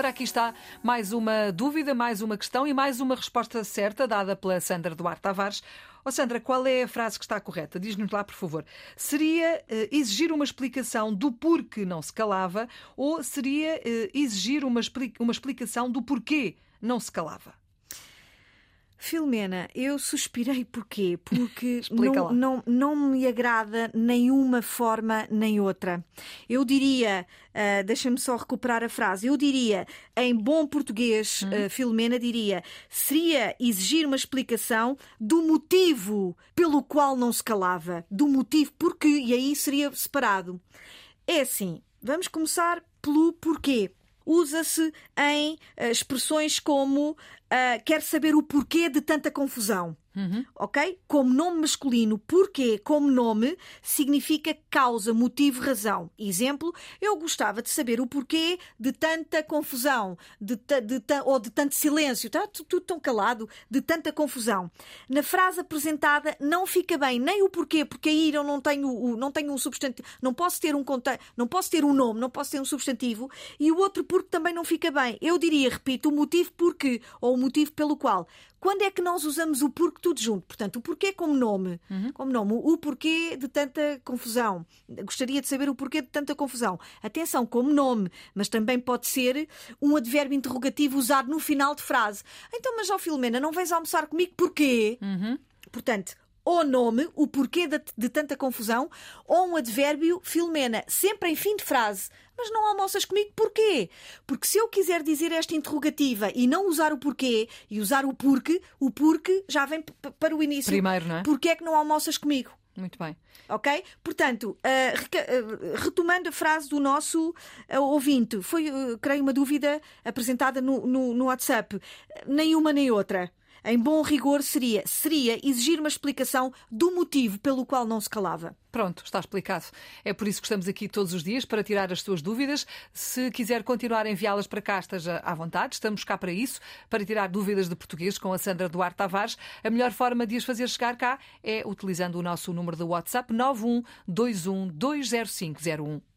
Ora, aqui está mais uma dúvida, mais uma questão e mais uma resposta certa dada pela Sandra Duarte Tavares. Oh Sandra, qual é a frase que está correta? Diz-nos lá, por favor. Seria uh, exigir uma explicação do porquê não se calava ou seria uh, exigir uma, uma explicação do porquê não se calava? Filomena, eu suspirei porquê? Porque não, não, não me agrada nenhuma forma nem outra. Eu diria, uh, deixa-me só recuperar a frase, eu diria, em bom português, hum. uh, Filomena diria, seria exigir uma explicação do motivo pelo qual não se calava, do motivo porquê, e aí seria separado. É assim, vamos começar pelo porquê usa-se em uh, expressões como uh, quer saber o porquê de tanta confusão. Uhum. Ok? Como nome masculino, porquê como nome significa causa, motivo, razão. Exemplo, eu gostava de saber o porquê de tanta confusão, de, de, ou de tanto silêncio, está tudo tão calado, de tanta confusão. Na frase apresentada não fica bem nem o porquê, porque aí eu não tenho, não tenho um substantivo, não posso ter um não posso ter um nome, não posso ter um substantivo, e o outro porque também não fica bem. Eu diria, repito, o motivo porque ou o motivo pelo qual. Quando é que nós usamos o porquê tudo junto? Portanto, o porquê como nome. Uhum. Como nome. O porquê de tanta confusão. Gostaria de saber o porquê de tanta confusão. Atenção, como nome, mas também pode ser um advérbio interrogativo usado no final de frase. Então, mas ó Filomena, não vens almoçar comigo porquê? Uhum. Portanto, ou nome, o porquê de, de, tanta confusão, ou um advérbio, Filomena, sempre em fim de frase. Mas não almoças comigo porquê? Porque se eu quiser dizer esta interrogativa e não usar o porquê e usar o porque, o porque já vem para o início. Primeiro, não é? Porquê é que não almoças comigo? Muito bem. Ok? Portanto, uh, retomando a frase do nosso uh, ouvinte, foi, uh, creio, uma dúvida apresentada no, no, no WhatsApp. Nenhuma nem outra em bom rigor, seria, seria exigir uma explicação do motivo pelo qual não se calava. Pronto, está explicado. É por isso que estamos aqui todos os dias para tirar as suas dúvidas. Se quiser continuar a enviá-las para cá, esteja à vontade. Estamos cá para isso, para tirar dúvidas de português com a Sandra Duarte Tavares. A melhor forma de as fazer chegar cá é utilizando o nosso número de WhatsApp 9121 20501.